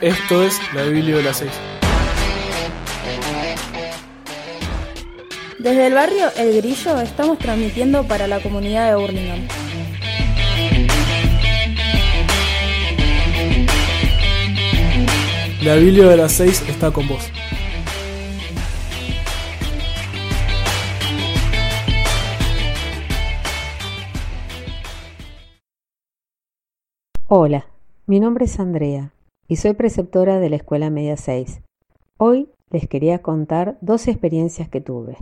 Esto es la Biblia de las 6. Desde el barrio El Grillo estamos transmitiendo para la comunidad de Burlingame. La Biblia de las 6 está con vos. Hola, mi nombre es Andrea y soy preceptora de la Escuela Media 6. Hoy les quería contar dos experiencias que tuve.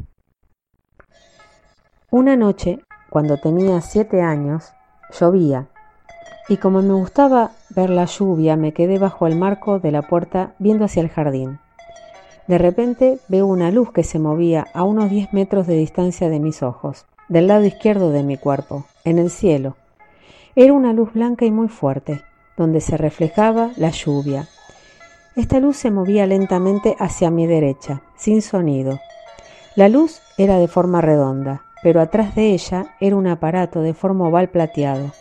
Una noche, cuando tenía siete años, llovía y como me gustaba ver la lluvia, me quedé bajo el marco de la puerta viendo hacia el jardín. De repente veo una luz que se movía a unos 10 metros de distancia de mis ojos, del lado izquierdo de mi cuerpo, en el cielo. Era una luz blanca y muy fuerte, donde se reflejaba la lluvia. Esta luz se movía lentamente hacia mi derecha, sin sonido. La luz era de forma redonda, pero atrás de ella era un aparato de forma oval plateado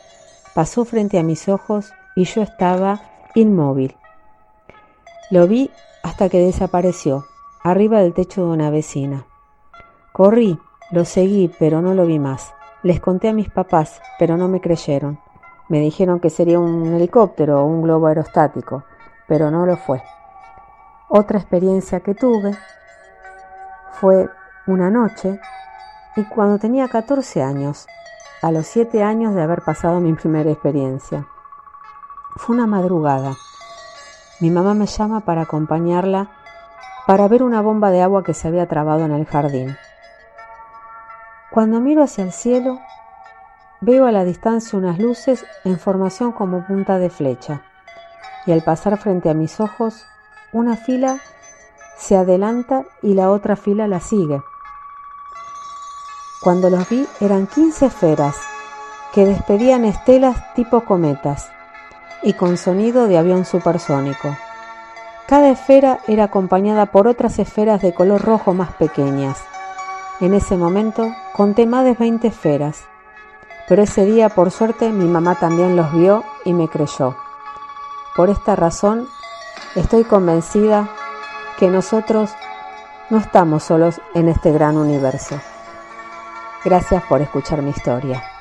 pasó frente a mis ojos y yo estaba inmóvil. Lo vi hasta que desapareció, arriba del techo de una vecina. Corrí, lo seguí, pero no lo vi más. Les conté a mis papás, pero no me creyeron. Me dijeron que sería un helicóptero o un globo aerostático, pero no lo fue. Otra experiencia que tuve fue una noche y cuando tenía 14 años a los siete años de haber pasado mi primera experiencia. Fue una madrugada. Mi mamá me llama para acompañarla para ver una bomba de agua que se había trabado en el jardín. Cuando miro hacia el cielo, veo a la distancia unas luces en formación como punta de flecha, y al pasar frente a mis ojos, una fila se adelanta y la otra fila la sigue. Cuando los vi eran 15 esferas que despedían estelas tipo cometas y con sonido de avión supersónico. Cada esfera era acompañada por otras esferas de color rojo más pequeñas. En ese momento conté más de 20 esferas, pero ese día por suerte mi mamá también los vio y me creyó. Por esta razón estoy convencida que nosotros no estamos solos en este gran universo. Gracias por escuchar mi historia.